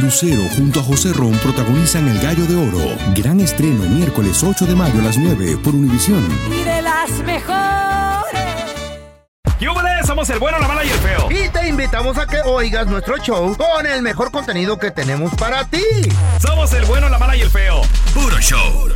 Lucero junto a José Ron protagonizan El Gallo de Oro. Gran estreno miércoles 8 de mayo a las 9 por Univisión. Y de las mejores. ¡Yúbales! Somos el bueno, la mala y el feo. Y te invitamos a que oigas nuestro show con el mejor contenido que tenemos para ti. Somos el bueno, la mala y el feo. Puro show.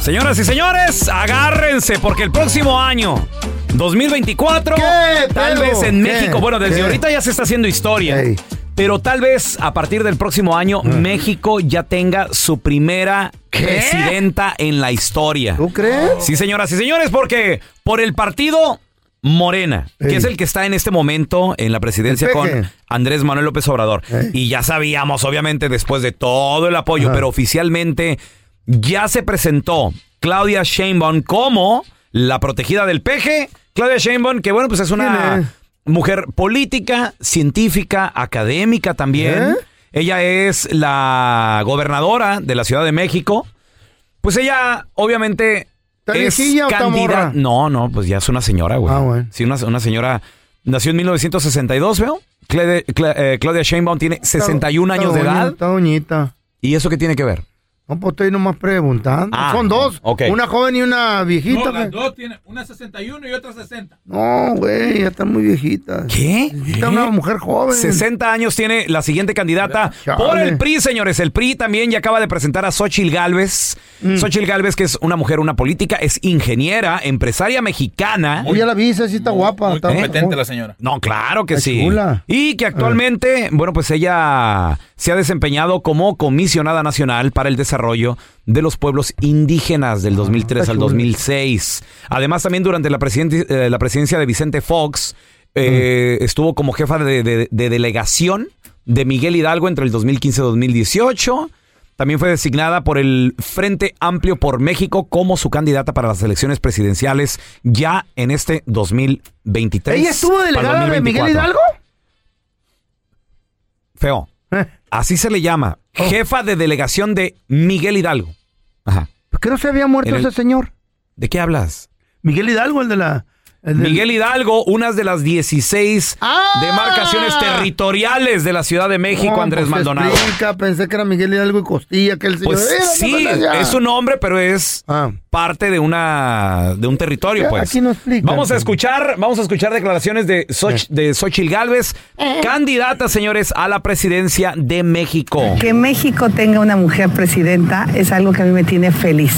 Señoras y señores, agárrense porque el próximo año, 2024, ¿Qué, tal vez en ¿Qué? México, bueno, desde ¿Qué? ahorita ya se está haciendo historia. Ey. Pero tal vez a partir del próximo año México ya tenga su primera presidenta en la historia. ¿Tú crees? Sí, señoras y señores, porque por el partido Morena, que es el que está en este momento en la presidencia El con. Andrés Manuel López Obrador. Y ya sabíamos, obviamente, después de todo el apoyo, pero oficialmente ya se presentó Claudia Sheinbaum como la protegida del peje. Claudia Sheinbaum, que bueno, pues es ¿Quién una? Mujer política, científica, académica también. ¿Eh? Ella es la gobernadora de la Ciudad de México. Pues ella, obviamente, ¿Está es está candidata. No, no, pues ya es una señora, güey. Ah, bueno. Sí, una, una señora. Nació en 1962, ¿veo? Claudia, Cla- eh, Claudia Sheinbaum tiene 61 Está años de doña, edad. Está doñita. ¿Y eso qué tiene que ver? No, pues estoy nomás preguntando. Ah, Son dos. ok. Una joven y una viejita. No, las dos tienen una 61 y otra 60. No, güey, ya están muy viejitas. ¿Qué? Necesita una mujer joven. 60 años tiene la siguiente candidata Chale. por el PRI, señores. El PRI también ya acaba de presentar a Xochil Gálvez. Mm. Xochil Gálvez, que es una mujer, una política, es ingeniera, empresaria mexicana. Oye, ya la vi, sí está guapa. Muy está competente la señora. No, claro que Está sí. chula. Y que actualmente, bueno, pues ella se ha desempeñado como comisionada nacional para el desarrollo de los pueblos indígenas del 2003 está al chula. 2006. Además, también durante la, presidenti- eh, la presidencia de Vicente Fox, eh, estuvo como jefa de, de- de delegación de Miguel Hidalgo entre el 2015 y 2018. También fue designada por el Frente Amplio por México como su candidata para las elecciones presidenciales ya en este 2023. ¿Ella estuvo delegada de Miguel 2024. Hidalgo? Feo. Eh, Así se le llama. Oh. Jefa de delegación de Miguel Hidalgo. Ajá. ¿Por qué no se había muerto En el- ese señor? ¿De qué hablas? Miguel Hidalgo, el de la... Miguel Hidalgo, unas de las 16 ¡Ah! demarcaciones territoriales de la Ciudad de México, No, Andrés pues, Maldonado. explica, pensé que era Miguel Hidalgo y Costilla, que el señor... Pues Era, sí, es su nombre, pero es Ah. parte de una de un territorio, pues. aquí no explican. Vamos a escuchar, vamos a escuchar declaraciones de Xoch- de Xochil Gálvez, candidata, señores, a la presidencia de México. Que México tenga una mujer presidenta es algo que a mí me tiene feliz,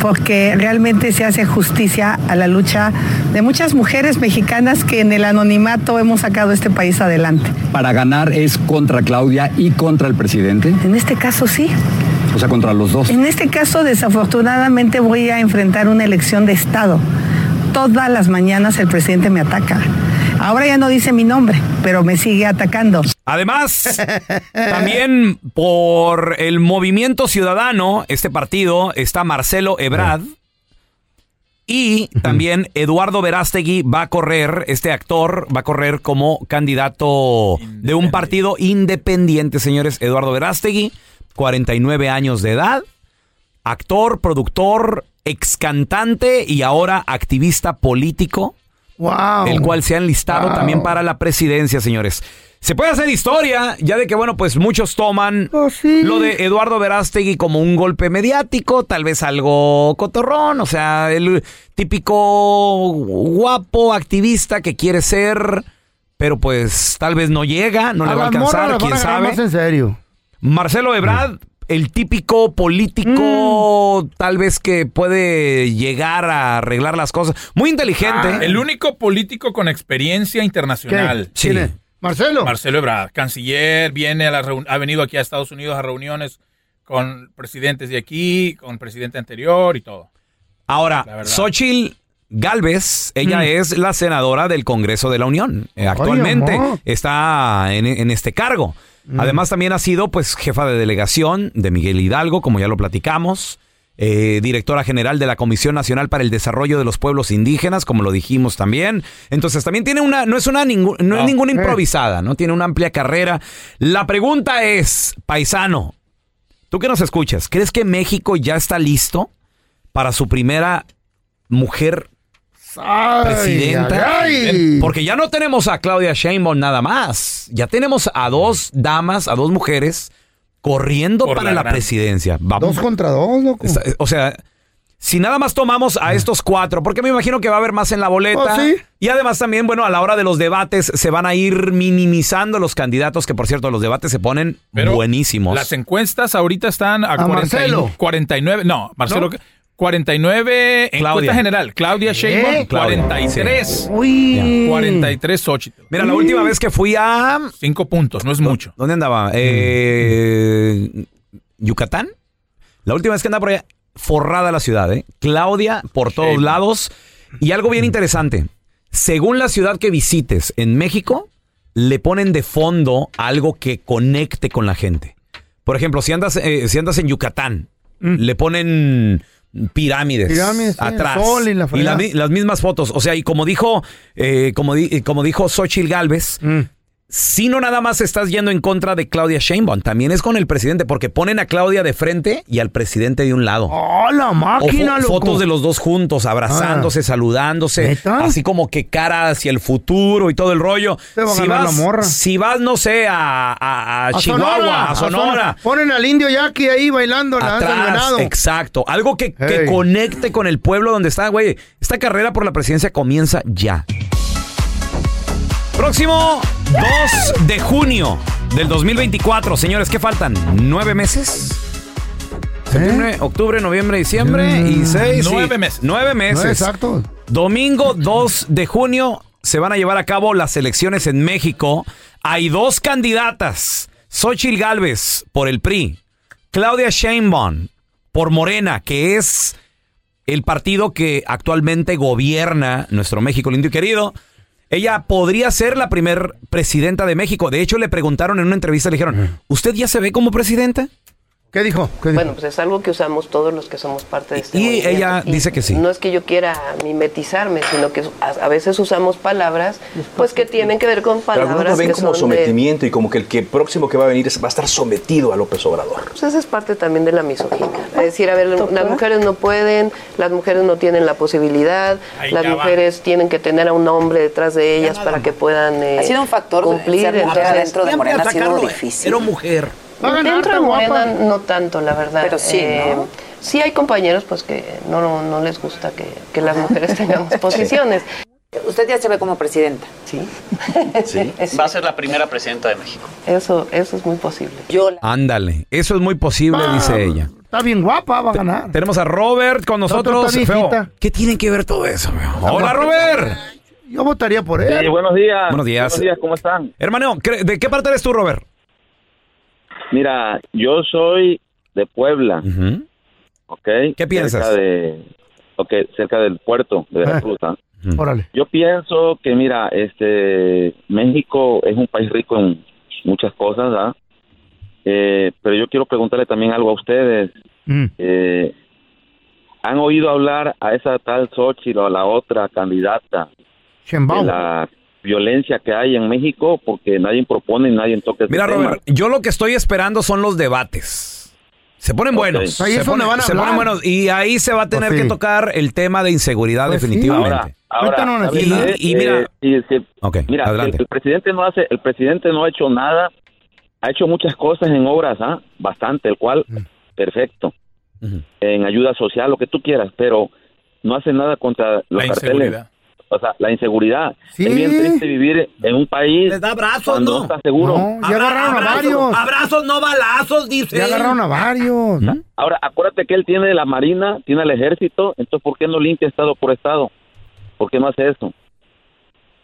porque realmente se hace justicia a la lucha de muchas mujeres mexicanas que en el anonimato hemos sacado este país adelante. para ganar es contra Claudia y contra el presidente, En este caso sí. o sea, contra los dos. En este caso desafortunadamente voy a enfrentar una elección de Estado. Todas las mañanas el presidente me ataca. Ahora ya no dice mi nombre, pero me sigue atacando. Además, también por el Movimiento Ciudadano, este partido, está Marcelo Ebrard. Y también Eduardo Verástegui va a correr, este actor va a correr como candidato de un partido independiente, señores. Eduardo Verástegui, 49 años de edad, actor, productor, ex cantante y ahora activista político Wow. el cual se ha enlistado Wow. también para la presidencia, señores. Se puede hacer historia, ya de que, bueno, pues muchos toman Oh, sí. lo de Eduardo Verástegui como un golpe mediático, tal vez algo cotorrón, o sea, el típico guapo activista que quiere ser pero pues tal vez no llega, no A le va a alcanzar, quién sabe. más en serio. Marcelo Ebrard, el típico político, Mm. tal vez que puede llegar a arreglar las cosas. Muy inteligente. Ah, El único político con experiencia internacional. Sí. ¿Quién es? Marcelo. Marcelo Ebrard, canciller, viene a la ha venido aquí a Estados Unidos a reuniones con presidentes de aquí, con presidente anterior y todo. Ahora. Xochitl Galvez, ella Mm. es la senadora del Congreso de la Unión. Eh, actualmente está en, en este cargo. Mm. Además, también ha sido pues jefa de delegación de Miguel Hidalgo, como ya lo platicamos. eh, directora general de la Comisión Nacional para el Desarrollo de los Pueblos Indígenas, como lo dijimos también. Entonces, también tiene una, no es una ningún- no es No. ninguna Eh. improvisada, ¿no? Tiene una amplia carrera. La pregunta es, paisano, tú que nos escuchas, ¿crees que México ya está listo para su primera mujer Ay, presidenta? ay, ay. Porque ya no tenemos a Claudia Sheinbaum nada más. Ya tenemos a dos damas, a dos mujeres corriendo Por para la presidencia. Vamos. Dos contra dos, loco. Está- O sea, si nada más tomamos a estos cuatro, porque me imagino que va a haber más en la boleta. Oh, sí. Y además también, bueno, a la hora de los debates se van a ir minimizando los candidatos, que por cierto, los debates se ponen Pero buenísimos. Las encuestas ahorita están a, 40 y- Marcelo. 49. No, Marcelo. ¿No? 49 Claudia. encuesta general. Claudia Sheinbaum, Claudia, 43. Uy. 43 Xochitl. Mira, la última vez que fui a... Cinco puntos, no es mucho. ¿Dónde andaba? Eh, ¿Yucatán? La última vez que andaba por allá, forrada la ciudad, ¿eh? Claudia por todos Sheinbaum. lados. Y algo bien interesante. Según la ciudad que visites en México, le ponen de fondo algo que conecte con la gente. Por ejemplo, si andas, eh, si andas en Yucatán, le ponen pirámides, Pirámides, sí, atrás sol y la mi- las mismas fotos. O sea, y como dijo, eh, como, di- como dijo Xochitl Galvez, Mm. Si no nada más estás yendo en contra de Claudia Sheinbaum, también es con el presidente, porque ponen a Claudia de frente y al presidente de un lado. ¡Oh, la O máquina, fo- loco! fotos de los dos juntos, abrazándose, saludándose, ¿Neta? así como que cara hacia el futuro y todo el rollo. Si, vas, si vas, no sé, a, a- a A Chihuahua, a Sonora, Ponen al indio Jackie ahí bailando la atrás, exacto. Algo que, que conecte con el pueblo donde está, güey. Esta carrera por la presidencia comienza ya. Próximo 2 de junio del 2024. Señores, ¿qué faltan? ¿Nueve meses? Septiembre, octubre, noviembre, diciembre y seis. sí. Nueve meses. Nueve No, meses. exacto. Domingo 2 de junio se van a llevar a cabo las elecciones en México. Hay dos candidatas. Xochitl Galvez por el PRI. Claudia Sheinbaum por Morena, que es el partido que actualmente gobierna nuestro México lindo y querido. Ella podría ser la primer presidenta de México. De hecho, le preguntaron en una entrevista, le dijeron, ¿usted ya se ve como presidenta? ¿Qué dijo? ¿Qué dijo? Bueno, pues es algo que usamos todos los que somos parte de este Y movimiento. ella dice que sí. No es que yo quiera mimetizarme, sino que a, a veces usamos palabras pues que tienen que ver con Pero palabras lo ven que como son de- sometimiento y como que el que próximo que va a venir es- va a estar sometido a López Obrador. Pues esa es parte también de la misoginia. Es decir, a ver, las mujeres no pueden, las mujeres no tienen la posibilidad, Ahí las va. mujeres tienen que tener a un hombre detrás de ellas para que puedan eh, Ha sido un factor cumplir. ser mujer Entonces, adentro de Morena ha sido difícil. Era mujer. Va a ganar, Dentro de guapa. Morena no tanto, la verdad. Pero sí, ¿no? Sí hay compañeros pues que no, no, no les gusta que, que las mujeres tengamos posiciones. Usted ya se ve como presidenta. Sí. Sí. Va a ser la primera presidenta de México. Eso, eso es muy posible. Yo la- Ándale, eso es muy posible, Ah, dice ella. Está bien guapa, va a ganar. Tenemos a Robert con nosotros. está Feo. ¿Qué tiene que ver todo eso? feo? Hola, Robert. Yo votaría por él. Sí, buenos días. Buenos días. Buenos días, ¿cómo están? Hermano, ¿cre- ¿de qué parte eres tú, Robert? Mira, yo soy de Puebla, Ujú. ¿ok? ¿Qué piensas? Cerca, de, ok, cerca del puerto de Veracruz. ¿ah? Órale. Yo pienso que, mira, este México es un país rico en muchas cosas, ¿ah? Eh, pero yo quiero preguntarle también algo a ustedes. Mm. Eh, ¿Han oído hablar a esa tal Xochitl o a la otra candidata de Sheinbaum. la violencia que hay en México? Porque nadie propone y nadie toca Mira, tema. Robert, yo lo que estoy esperando son los debates. Se ponen buenos. Ahí se es donde ponen, van a se ponen buenos. Y ahí se va a tener Pues sí. que tocar el tema de inseguridad Pues sí. definitivamente. Ahora, ahora. Y- y mira- Eh, si- si- ok, mira, adelante. el, el presidente no hace, el presidente no ha hecho nada, ha hecho muchas cosas en obras, ¿ah? bastante, el cual Mm. perfecto, en ayuda social, lo que tú quieras, pero no hace nada contra los La carteles. O sea, la inseguridad. Sí. Es bien triste vivir en un país Les da abrazos, cuando ¿no? no estás seguro. No, ya agarraron a varios. Abrazos, no balazos, dice. Ya agarraron a varios. Ahora, acuérdate que él tiene la marina, tiene el ejército, entonces ¿por qué no limpia estado por estado? ¿Por qué no hace eso?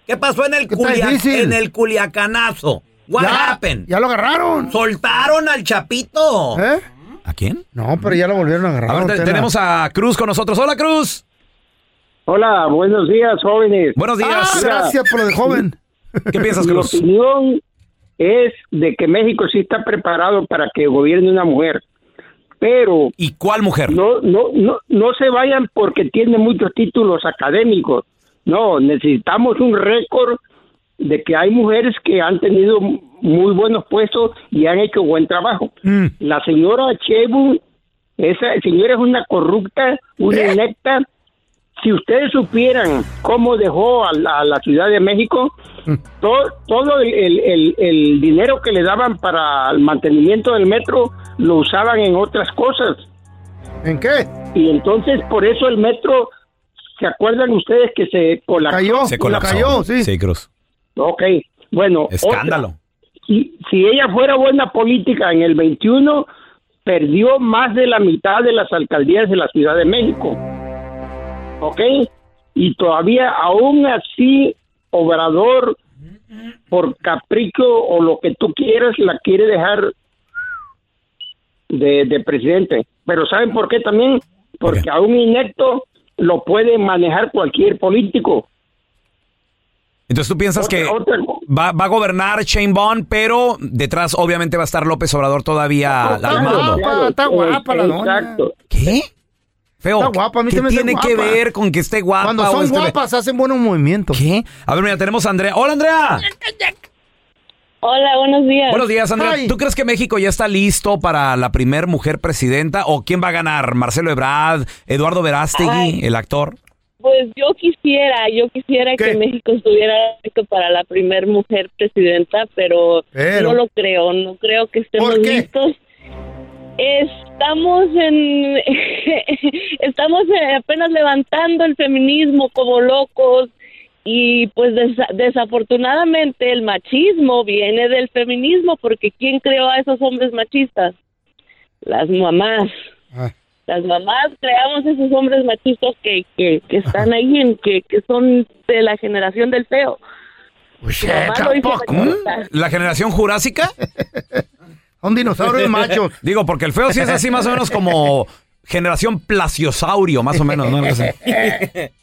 ¿Qué pasó en el, ¿Qué tan Culia- en el Culiacanazo? What Ya, happened? ya lo agarraron. Soltaron al Chapito. ¿Eh? ¿A quién? No, pero ya lo volvieron a agarrar. A ver, tenemos a Cruz con nosotros. Hola, Cruz. Hola, buenos días, jóvenes. Buenos días. Ah, gracias por lo de joven. ¿Qué piensas, Mi Cruz? opinión es de que México sí está preparado para que gobierne una mujer, pero ¿Y cuál mujer? no, no, no, no se vayan porque tiene muchos títulos académicos. No, necesitamos un récord de que hay mujeres que han tenido muy buenos puestos y han hecho buen trabajo. Mm. La señora Chebu, esa señora es una corrupta, una inepta. Si ustedes supieran cómo dejó a la, a la Ciudad de México, todo, todo el, el- el- el dinero que le daban para el mantenimiento del metro lo usaban en otras cosas. ¿En qué? Y entonces por eso el metro, ¿se acuerdan ustedes que se colapsó? Cayó. Se colapsó. cayó, sí. Sí, Cruz. Ok, bueno. Escándalo. otra. Si, si ella fuera buena política en el 21, perdió más de la mitad de las alcaldías de la Ciudad de México. ¿Ok? Y todavía, aún así, Obrador, por capricho o lo que tú quieras, la quiere dejar de, de presidente. Pero ¿saben por qué también? Porque a un inepto lo puede manejar cualquier político. Entonces tú piensas Otra- que otra- va, va a gobernar Shane Bond, pero detrás obviamente va a estar López Obrador todavía Está guapa, está guapa la doña. Exacto. ¿Qué? Feo. Está guapa, a mí ¿Qué hace tiene que guapa. ver con que esté guapa? Cuando o son esté- guapas hacen buenos movimientos. ¿Qué? A ver, mira, tenemos a Andrea. Hola, Andrea. Hola, buenos días. Buenos días, Andrea. Ay. ¿Tú crees que México ya está listo para la primer mujer presidenta? ¿O quién va a ganar? ¿Marcelo Ebrard? ¿Eduardo Verástegui, Ay. el actor? Pues yo quisiera, yo quisiera ¿Qué? que México estuviera listo para la primer mujer presidenta, pero, Pero. no lo creo, no creo que estemos ¿Por qué? listos. Estamos en, estamos apenas levantando el feminismo como locos y pues desa- desafortunadamente el machismo viene del feminismo porque ¿quién creó a esos hombres machistas? Las mamás. Ah. Las mamás creamos esos hombres machistas que, que, que están ahí, en, que, que son de la generación del feo. Uy, tampoco. ¿La generación jurásica? Son dinosaurios machos. Digo, porque el feo sí es así más o menos como generación plasiosaurio, más o menos, ¿no?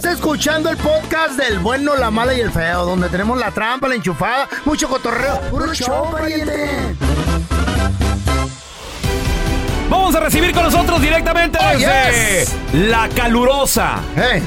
Estás escuchando el podcast del bueno, la mala y el feo, donde tenemos la trampa, la enchufada, mucho cotorreo. ¡Puro show, pariente! Vamos a recibir con nosotros directamente Oh, desde yes. la calurosa Hey,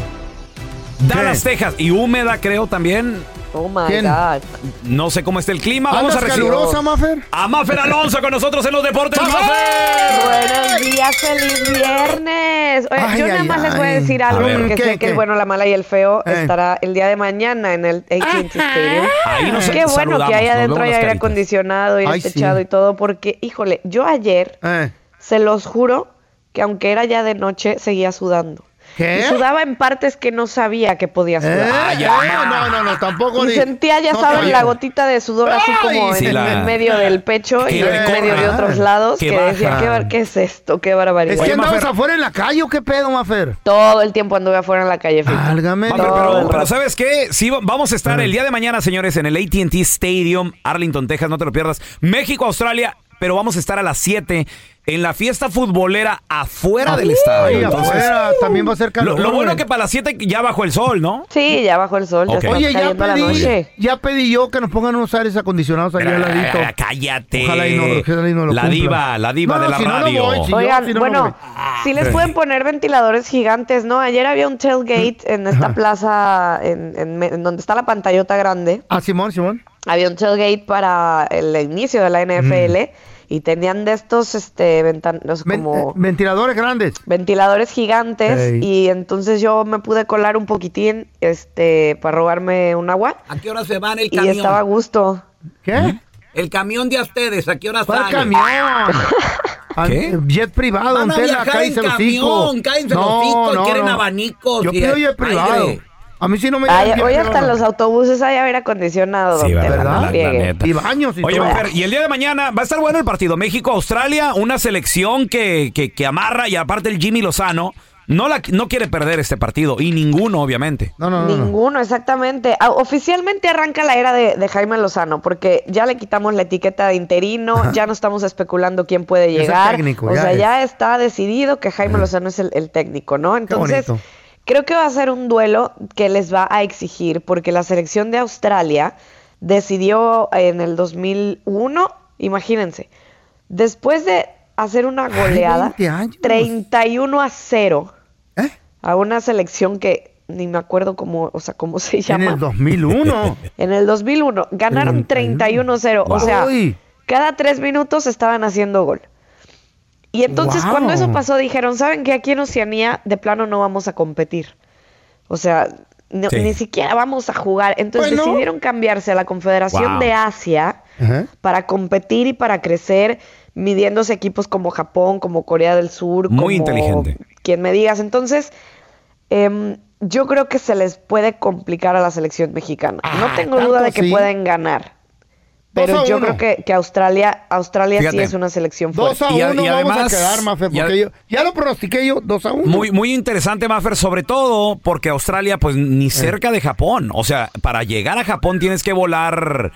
Dallas, Texas. Y húmeda, creo también. Oh my ¿Quién? God. No sé cómo está el clima. Vamos a ¿Andas recibir calurosa, Mafer? a Mafer Alonso con nosotros en los deportes. ¡Mafer! Buenos días, feliz viernes. Oye, Ay, yo nada ay, más les voy a ay. decir A algo ver. porque ¿Qué, sé que el bueno, la mala y el feo Eh. estará el día de mañana en el AT&T Stadium. Ahí nos Qué bueno que nos adentro hay aire acondicionado y Ay, sí. techado y todo porque, híjole, yo ayer, Eh. se los juro, que aunque era ya de noche, seguía sudando. ¿Qué? Y sudaba en partes que no sabía que podía ¿Eh? sudar. Ah, ya, no, no, no, tampoco. Y sentía, ya no saben, la gotita de sudor así como Ay, en, sí, la- en medio del pecho y en recorra. medio de otros lados Que decía. ¿qué, bar- ¿qué es esto? ¿Qué barbaridad? Es que andabas afuera en la calle o qué pedo, Mafer. Todo el tiempo anduve afuera en la calle. Mafer, Todo pero, el pero. ¿sabes qué? Sí, va- vamos a estar el día de mañana, señores, en el AT&T Stadium, Arlington, Texas, no te lo pierdas. México, Australia, pero vamos a estar a las 7 en la fiesta futbolera afuera del estadio. Ay, Entonces, afuera también va a ser lo, calor. lo bueno güey. que para las 7 ya bajó el sol, ¿no? Sí, ya bajo el sol, ya Ok. está Oye, ya pedí, noche. ya pedí yo que nos pongan unos aires acondicionados allá al ladito. Eh, Cállate. Ojalá y no- ojalá y no lo la cumpla. diva, la diva No, de la si no, no radio. voy, si yo- Oigan, si no, no bueno, sí les pueden poner ventiladores gigantes, ¿no? Ayer había un tailgate en esta Ajá. plaza, en, en me- en donde está la pantallota grande. Ah, Simón, Simón. Había un tailgate para el inicio de la NFL y tenían de estos, este, ventanos Ven- como... eh, ventiladores grandes. ventiladores gigantes y entonces yo me pude colar un poquitín este para robarme un agua ¿A qué hora se van el y camión? estaba a gusto. ¿Qué? El camión de ustedes, ¿a qué hora ¿Cuál sale? camión? ¿Qué? Jet privado, Van a viajar en camión, cállense los hocicos, quieren abanicos Yo y pido jet aire. A mí sí no me Ay, hoy hasta en los autobuses hay aire acondicionado, Sí, verdad, no la- la friegue. neta. Y baños y Oye, todo. Mafer, y el día de mañana va a estar bueno el partido México-Australia, una selección que, que, que amarra y aparte el Jimmy Lozano no, la, no quiere perder este partido y ninguno, obviamente. No, no, no. no. Ninguno, exactamente. Ah, Oficialmente arranca la era de, de Jaime Lozano, porque ya le quitamos la etiqueta de interino, ya no estamos especulando quién puede Es el llegar. técnico, o ya sea, es. ya está decidido que Jaime Lozano es el, el técnico, ¿no? Entonces. Creo que va a ser un duelo que les va a exigir, porque la selección de Australia decidió en el 2001, imagínense, después de hacer una Ay, goleada, 20 años. 31 a 0 ¿Eh? a una selección que ni me acuerdo cómo, o sea, cómo se En llama. el 2001. En el 2001 ganaron 31-0, o sea, cada tres minutos estaban haciendo gol. Y entonces Wow. cuando eso pasó dijeron, ¿saben que aquí en Oceanía de plano no vamos a competir? O sea, no- Sí. ni siquiera vamos a jugar. Entonces Bueno. decidieron cambiarse a la Confederación Wow. de Asia para competir y para crecer, midiéndose equipos como Japón, como Corea del Sur, Muy como inteligente. quien me digas. Entonces, em, yo creo que se les puede complicar a la selección mexicana. no Ah, tengo ¿tanto duda de que pueden ganar. Pero yo creo que, que Australia, Australia sí es una selección Dos fuerte. a Y a- uno y vamos además- a quedar, Mafer, porque yo ya lo pronostiqué yo, dos a uno. Muy, muy interesante, Maffer, sobre todo porque Australia, pues Eh. ni cerca de Japón. O sea, para llegar a Japón tienes que volar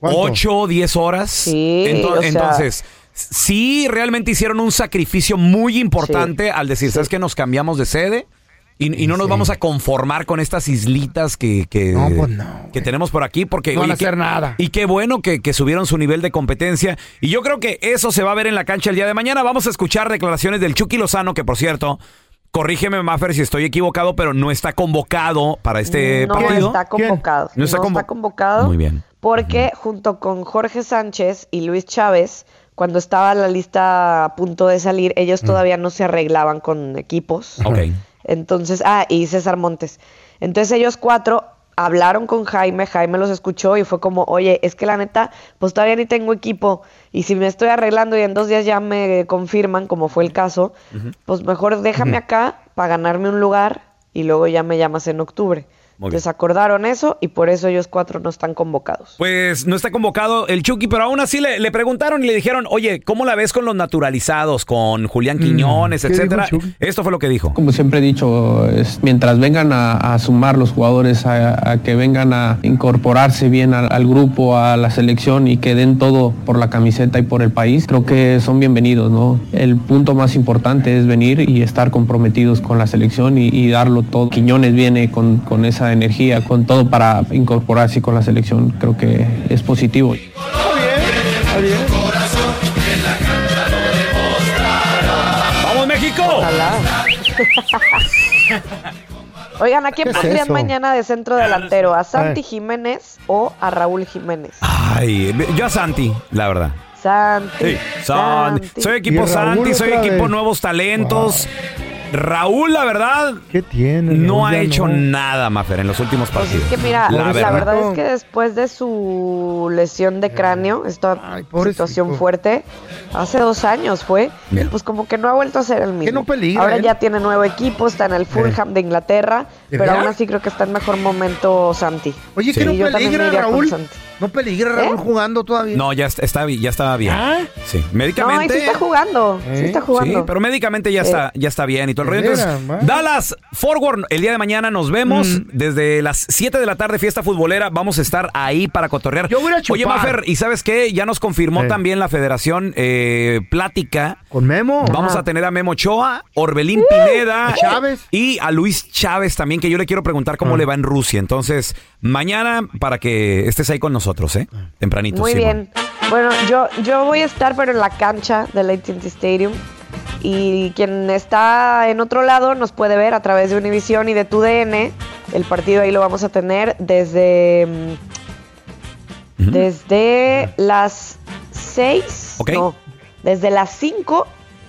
¿Cuánto? 8, 10 horas. Sí, Ento- o sea- entonces, sí, realmente hicieron un sacrificio muy importante al decir, ¿sabes qué? Nos cambiamos de sede y, y no nos vamos a conformar con estas islitas que, que, No, pues no, que tenemos por aquí. Porque, No van a qué- hacer nada. Y qué bueno que, que subieron su nivel de competencia. Y yo creo que eso se va a ver en la cancha el día de mañana. Vamos a escuchar declaraciones del Chucky Lozano, que por cierto, corrígeme, Maffer, si estoy equivocado, pero no está convocado para este no partido. está convocado. ¿No está convo- convocado. Muy bien. Porque junto con Jorge Sánchez y Luis Chávez, cuando estaba la lista a punto de salir, ellos todavía no se arreglaban con equipos. Ok. Entonces, ah, y César Montes. Entonces ellos cuatro hablaron con Jaime, Jaime los escuchó y fue como, oye, es que la neta, pues todavía ni tengo equipo y si me estoy arreglando y en dos días ya me confirman, como fue el caso, pues mejor déjame acá para ganarme un lugar y luego ya me llamas en octubre. Muy Entonces acordaron eso y por eso ellos cuatro no están convocados. Pues no está convocado el Chucky, pero aún así le, le preguntaron y le dijeron, oye, ¿cómo la ves con los naturalizados, con Julián Quiñones, ¿qué dijo etcétera? el Chucky? Esto fue lo que dijo. Como siempre he dicho, es, mientras vengan a, a sumar los jugadores, a, a que vengan a incorporarse bien al, al grupo, a la selección y que den todo por la camiseta y por el país, creo que son bienvenidos. ¿no? El punto más importante es venir y estar comprometidos con la selección y, y darlo todo. Quiñones viene con, con esa energía, con todo para incorporarse con la selección. Creo que es positivo. ¡Vamos, México! Oigan, ¿a quién ¿Qué es pondrían mañana de centro delantero? ¿A Santi. Jiménez o a Raúl Jiménez? Ay, yo a Santi, la verdad. Santi. Sí, Santi. Soy equipo Santi, soy equipo vez. nuevos talentos. Raúl, la verdad, ¿Qué tiene? no ha hecho no. nada, Mafer, en los últimos partidos. Que mira, la la, verdad. es que después de su lesión de cráneo, esta situación fuerte, hace dos años fue, pues como que no ha vuelto a ser el mismo. no peligra, Ahora él? ya tiene nuevo equipo, está en el Fulham de Inglaterra, ¿De pero verdad? aún así creo que está en mejor momento Santi. Oye, Sí. ¿que no Y yo también peligra me iría con Raúl? Santi. ¿No peligra Raúl jugando todavía? No, ya está, está ya estaba bien. ¿Ah? Sí, No, médicamente. ahí sí está jugando, sí está jugando. Sí, pero médicamente ya Eh, está, ya está bien y todo el rollo. Entonces, man. Dallas Forward, el día de mañana nos vemos Mm. desde las 7 de la tarde, fiesta futbolera. Vamos a estar ahí para cotorrear. Yo voy a a Oye, chupar. Mafer, ¿y sabes qué? Ya nos confirmó Eh. también la federación eh, plática. ¿Con Memo? Vamos Ajá. a tener a Memo Ochoa, Orbelín Pineda ¿A Chávez? y a Luis Chávez también, que yo le quiero preguntar cómo Ah. le va en Rusia. Entonces, mañana para que estés ahí con nosotros, ¿eh? Tempranito. Muy Simón. bien. Bueno, yo, yo voy a estar pero en la cancha del AT&T Stadium y quien está en otro lado nos puede ver a través de Univision y de TUDN. El partido ahí lo vamos a tener desde desde las 6, Ok. no, desde las 5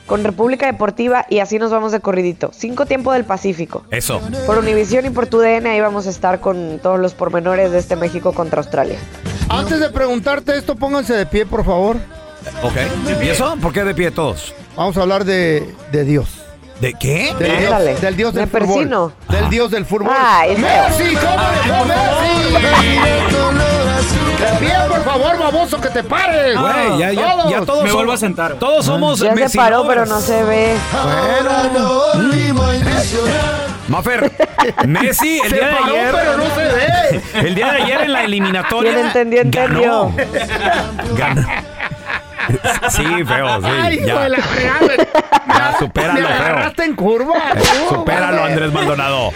con República Deportiva y así nos vamos de corridito. 5 tiempo del Pacífico. Eso. Por Univision y por TUDN ahí vamos a estar con todos los pormenores de este México contra Australia. Antes de preguntarte esto, pónganse de pie, por favor. Ok. ¿Y eso? ¿Por qué de pie todos? Vamos a hablar de, de Dios. ¿De qué? Del Ándale. Dios, del Dios Me del fútbol. persino. Del Dios del fútbol. Ay, feo. ¡Messi! ¿Cómo Messi? De pie, por favor, baboso, que te pares. Güey, ya, ya, ya todos Me somos- vuelvo a sentar. Todos somos Ya se paró, pero no se ve. Mafer, Messi el Se día de paró, ayer. pero no se ve. El día de ayer en la eliminatoria. Quien entendió, entendió. Ganó. Ganó. Sí, feo, sí. Ay, hijo ya, de la fregada. ya, Me supéralo, feo. agarraste en curva. Eh, Supéralo, Andrés Maldonado.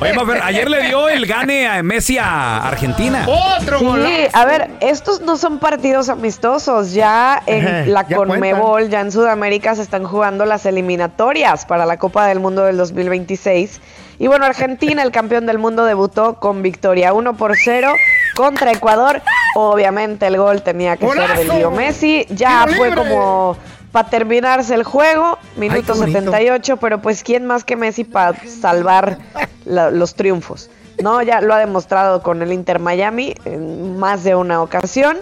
Oye, Mafer, ayer le dio el gane a Messi a Argentina. Otro Sí, golazo. a ver, estos no son partidos amistosos. Ya en la ya Conmebol, ya en Sudamérica, se están jugando las eliminatorias para la Copa del Mundo del 2026. Y bueno, Argentina, el campeón del mundo, debutó con victoria 1 por 0 contra Ecuador. Obviamente el gol tenía que ser de ¡Golazo! Leo Messi. Ya ¡Tiro fue como para terminarse el juego, minuto bonito. 78, pero pues quién más que Messi para salvar la- los triunfos. No, ya lo ha demostrado con el Inter Miami en más de una ocasión.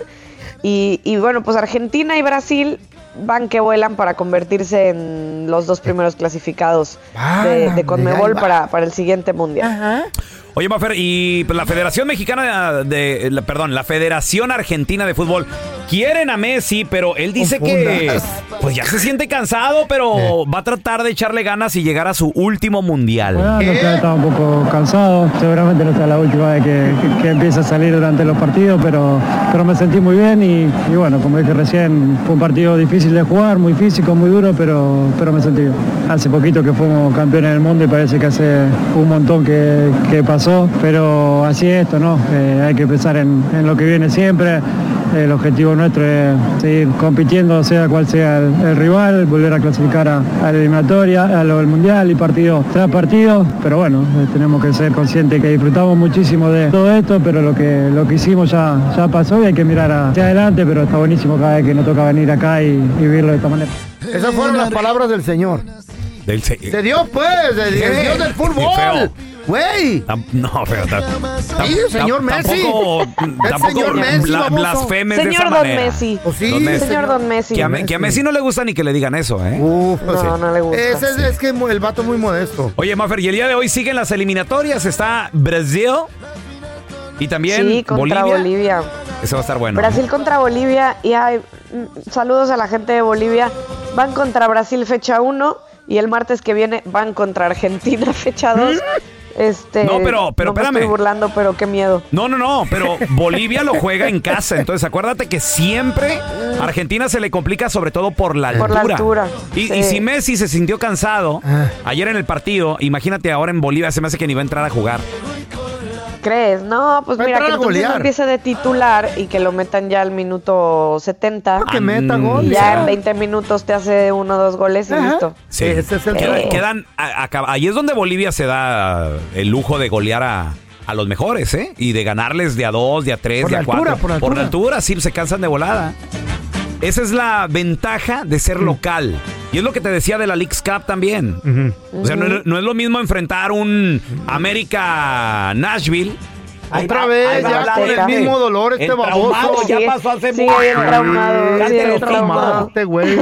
Y, y bueno, pues Argentina y Brasil van que vuelan para convertirse en los dos primeros clasificados de, Conmebol para, para el siguiente mundial. Oye, Mafer, y la Federación Mexicana de, la- perdón, la Federación Argentina de Fútbol quieren a Messi, pero él dice que pues ya se siente cansado, pero va a tratar de echarle ganas y llegar a su último mundial. Bueno, claro, estaba un poco cansado. Seguramente no sea la última vez que, que, que empiece a salir durante los partidos, pero, pero me sentí muy bien y, y bueno, como dije recién, fue un partido difícil de jugar, muy físico, muy duro, pero, pero me sentí bien. Hace poquito que fuimos campeones del mundo y parece que hace un montón que, que pasó, pero así es esto, ¿no? Eh, hay que pensar en, en lo que viene siempre. El objetivo nuestro es seguir compitiendo, sea cual sea el, el rival, volver a clasificar a, a la eliminatoria, a lo del mundial y partido tras partido. Pero bueno, eh, tenemos que ser conscientes que disfrutamos muchísimo de todo esto, pero lo que, lo que hicimos ya, ya pasó y hay que mirar hacia adelante, pero está buenísimo cada vez que nos toca venir acá y, y vivirlo de esta manera. Esas fueron las palabras del Señor. Del se- De Dios, pues, de. Dios del fútbol. Güey. No, pero Sí, señor Messi. Tampoco, tampoco señor Messi, bla- de Señor esa Don manera. Messi. Pues sí, Don Messi. Señor Don Messi. Que a, Me- que a Messi no le gusta ni que le digan eso, ¿eh? Uf, pues No, sí. no le gusta. Ese es, es que el vato muy modesto. Oye, Mafer, y el día de hoy siguen las eliminatorias. Está Brasil y también Sí, contra Bolivia. Bolivia. Eso va a estar bueno. Brasil contra Bolivia y ay, mm, saludos a la gente de Bolivia. Van contra Brasil fecha 1 y el martes que viene van contra Argentina fecha 2. Este, No, pero- pero no me espérame. estoy burlando, pero qué miedo. No, no, no, pero Bolivia lo juega en casa. Entonces, acuérdate que siempre a Argentina se le complica, sobre todo por la altura. Por la altura, Y, sí. y si Messi se sintió cansado Ah. ayer en el partido, imagínate ahora en Bolivia, se me hace que ni va a entrar a jugar. Crees? No, pues mira, que entonces empiece de titular y que lo metan ya al minuto 70. Que meta gol, Y ya. en 20 minutos te hace uno o dos goles y listo. Sí. Ese es el quedan, a- a- ahí es donde Bolivia se da el lujo de golear a, a los mejores, ¿eh? Y de ganarles de a dos, de a tres, Por de a cuatro. altura, por la altura. sí, se cansan de volada. Esa es la ventaja de ser local. Y es lo que te decía de la Leagues Cup también. O sea, no, es- no es lo mismo enfrentar un América Nashville. Otra vez, ya con el mismo dolor este baboso. ya Sí, pasó hace sí, mucho. sí, güey.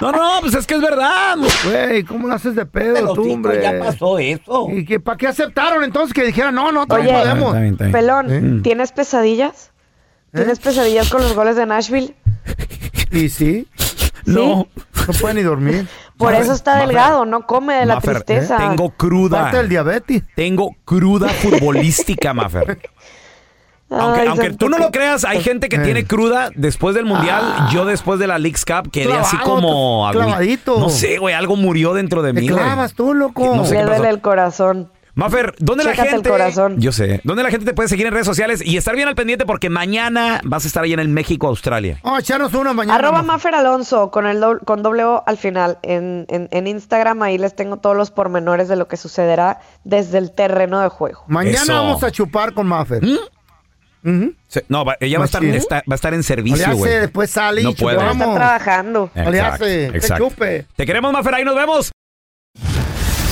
No, no, pues es que es verdad. Güey, ¿cómo lo haces de pedo tú, hombre? Ya pasó eso. ¿Y que, para qué aceptaron entonces que dijeran, no, no, también Oye, podemos? Pelón, ¿tienes pesadillas? ¿Tienes pesadillas con los goles de Nashville? ¿Y sí? No. No puede ni dormir. Por eso está Mafer, delgado, no come de la Mafer, tristeza. Tengo cruda. Parte del diabetes. Tengo cruda futbolística, Mafer. Aunque, Ay, aunque tú no lo creas, hay gente que Eh. tiene cruda después del Mundial. Yo después de la Leagues Cup quedé así como... clavadito. No sé, güey, algo murió dentro de Te mí, güey. clavas tú, loco. No sé Le qué pasó. duele el corazón. Mafer, ¿dónde la el gente... corazón. Yo sé. ¿Dónde la gente te puede seguir en redes sociales? Y estar bien al pendiente porque mañana vas a estar ahí en el México-Australia. Vamos a echarnos una mañana. Arroba Mafer. Mafer Alonso con el doble- con doble O al final en, en- en Instagram ahí les tengo todos los pormenores de lo que sucederá desde el terreno de juego. Mañana Eso. vamos a chupar con Maffer. Ujú. Se- No, va- ella va a, estar, Machín. está- va a estar en servicio, güey. después sale y No puede. Está trabajando. Exacto. chupe. Te queremos, Mafer, ahí nos vemos.